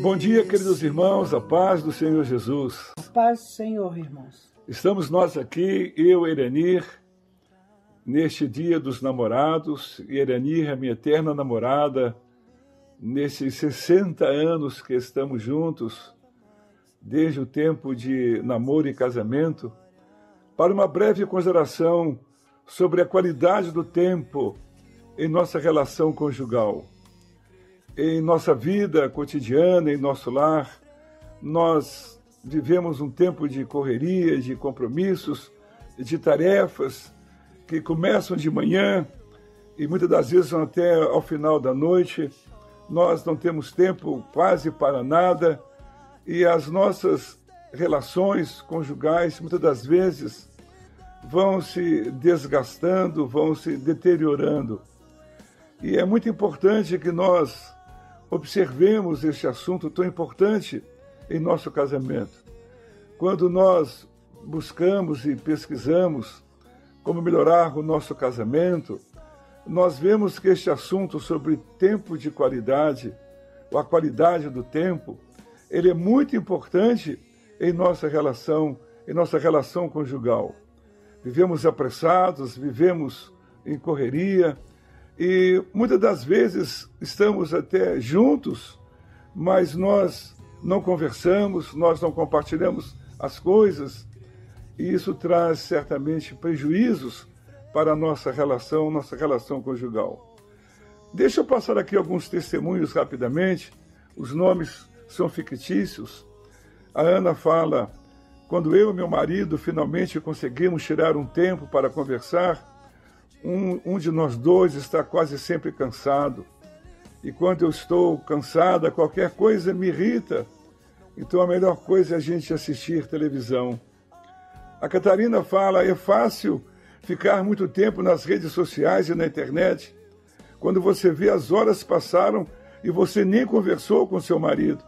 Bom dia, queridos irmãos, a paz do Senhor Jesus. A paz do Senhor, irmãos. Estamos nós aqui, eu, Erenir, neste dia dos namorados, Erenir, a minha eterna namorada, nesses 60 anos que estamos juntos, desde o tempo de namoro e casamento, para uma breve consideração sobre a qualidade do tempo em nossa relação conjugal em nossa vida cotidiana, em nosso lar, nós vivemos um tempo de correria, de compromissos, de tarefas que começam de manhã e muitas das vezes vão até ao final da noite. Nós não temos tempo quase para nada e as nossas relações conjugais muitas das vezes vão se desgastando, vão se deteriorando. E é muito importante que nós observemos este assunto tão importante em nosso casamento. Quando nós buscamos e pesquisamos como melhorar o nosso casamento, nós vemos que este assunto sobre tempo de qualidade, ou a qualidade do tempo, ele é muito importante em nossa relação, em nossa relação conjugal. Vivemos apressados, vivemos em correria, e muitas das vezes estamos até juntos, mas nós não conversamos, nós não compartilhamos as coisas, e isso traz certamente prejuízos para a nossa relação, nossa relação conjugal. Deixa eu passar aqui alguns testemunhos rapidamente. Os nomes são fictícios. A Ana fala: quando eu e meu marido finalmente conseguimos tirar um tempo para conversar, um, um de nós dois está quase sempre cansado. E quando eu estou cansada, qualquer coisa me irrita. Então a melhor coisa é a gente assistir televisão. A Catarina fala: é fácil ficar muito tempo nas redes sociais e na internet, quando você vê as horas passaram e você nem conversou com seu marido.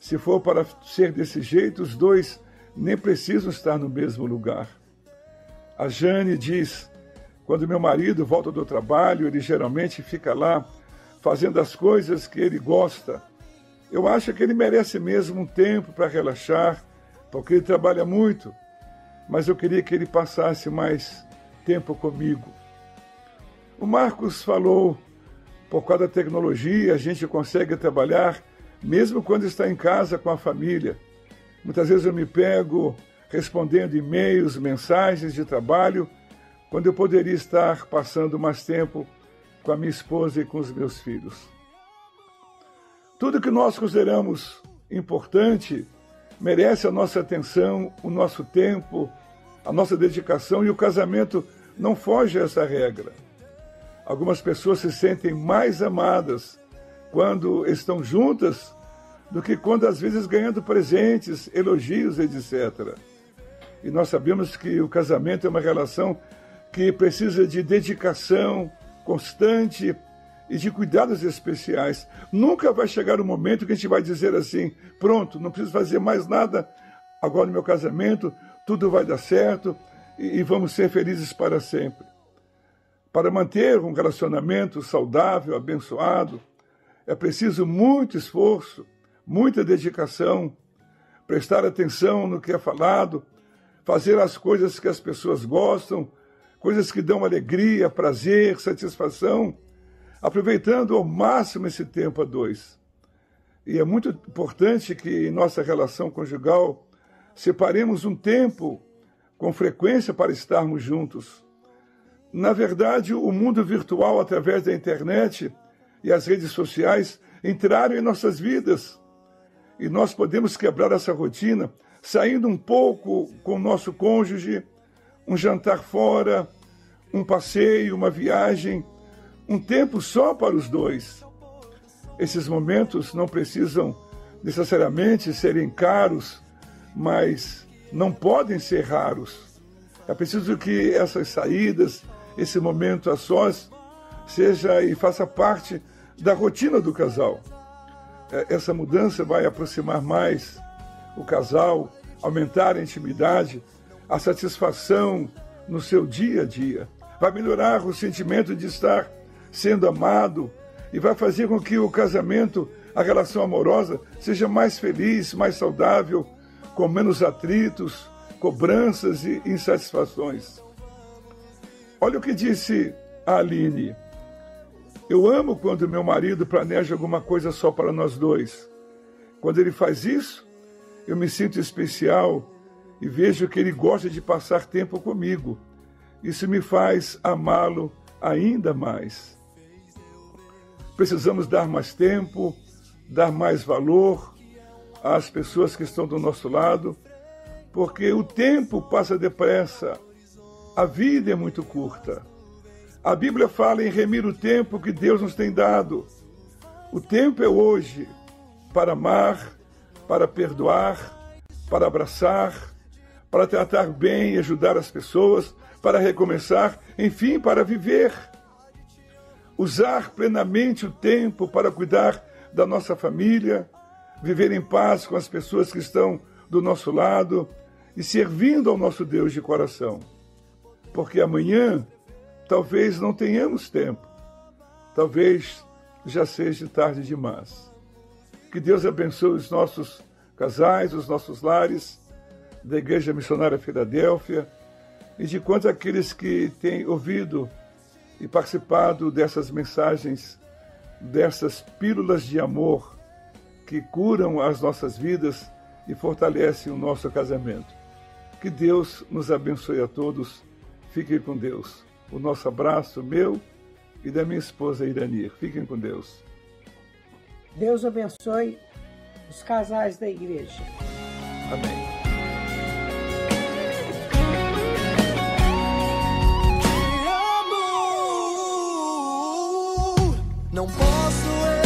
Se for para ser desse jeito, os dois nem precisam estar no mesmo lugar. A Jane diz: quando meu marido volta do trabalho, ele geralmente fica lá fazendo as coisas que ele gosta. Eu acho que ele merece mesmo um tempo para relaxar, porque ele trabalha muito, mas eu queria que ele passasse mais tempo comigo. O Marcos falou, por causa da tecnologia, a gente consegue trabalhar mesmo quando está em casa com a família. Muitas vezes eu me pego respondendo e-mails, mensagens de trabalho quando eu poderia estar passando mais tempo com a minha esposa e com os meus filhos. Tudo que nós consideramos importante merece a nossa atenção, o nosso tempo, a nossa dedicação e o casamento não foge a essa regra. Algumas pessoas se sentem mais amadas quando estão juntas do que quando às vezes ganhando presentes, elogios, etc. E nós sabemos que o casamento é uma relação que precisa de dedicação constante e de cuidados especiais. Nunca vai chegar o um momento que a gente vai dizer assim: pronto, não preciso fazer mais nada agora no meu casamento, tudo vai dar certo e, e vamos ser felizes para sempre. Para manter um relacionamento saudável, abençoado, é preciso muito esforço, muita dedicação, prestar atenção no que é falado, fazer as coisas que as pessoas gostam coisas que dão alegria, prazer, satisfação, aproveitando ao máximo esse tempo a dois. E é muito importante que em nossa relação conjugal separemos um tempo com frequência para estarmos juntos. Na verdade, o mundo virtual, através da internet e as redes sociais, entraram em nossas vidas. E nós podemos quebrar essa rotina saindo um pouco com o nosso cônjuge, um jantar fora, um passeio, uma viagem, um tempo só para os dois. Esses momentos não precisam necessariamente serem caros, mas não podem ser raros. É preciso que essas saídas, esse momento a sós, seja e faça parte da rotina do casal. É, essa mudança vai aproximar mais o casal, aumentar a intimidade, a satisfação no seu dia a dia. Vai melhorar o sentimento de estar sendo amado e vai fazer com que o casamento, a relação amorosa, seja mais feliz, mais saudável, com menos atritos, cobranças e insatisfações. Olha o que disse a Aline. Eu amo quando meu marido planeja alguma coisa só para nós dois. Quando ele faz isso, eu me sinto especial e vejo que ele gosta de passar tempo comigo. Isso me faz amá-lo ainda mais. Precisamos dar mais tempo, dar mais valor às pessoas que estão do nosso lado, porque o tempo passa depressa, a vida é muito curta. A Bíblia fala em remir o tempo que Deus nos tem dado. O tempo é hoje para amar, para perdoar, para abraçar, para tratar bem e ajudar as pessoas, para recomeçar, enfim, para viver. Usar plenamente o tempo para cuidar da nossa família, viver em paz com as pessoas que estão do nosso lado e servindo ao nosso Deus de coração. Porque amanhã talvez não tenhamos tempo, talvez já seja tarde demais. Que Deus abençoe os nossos casais, os nossos lares da Igreja Missionária Filadélfia e de quantos aqueles que têm ouvido e participado dessas mensagens, dessas pílulas de amor que curam as nossas vidas e fortalecem o nosso casamento. Que Deus nos abençoe a todos. Fiquem com Deus. O nosso abraço, meu e da minha esposa Iranir. Fiquem com Deus. Deus abençoe os casais da igreja. Amém. Não posso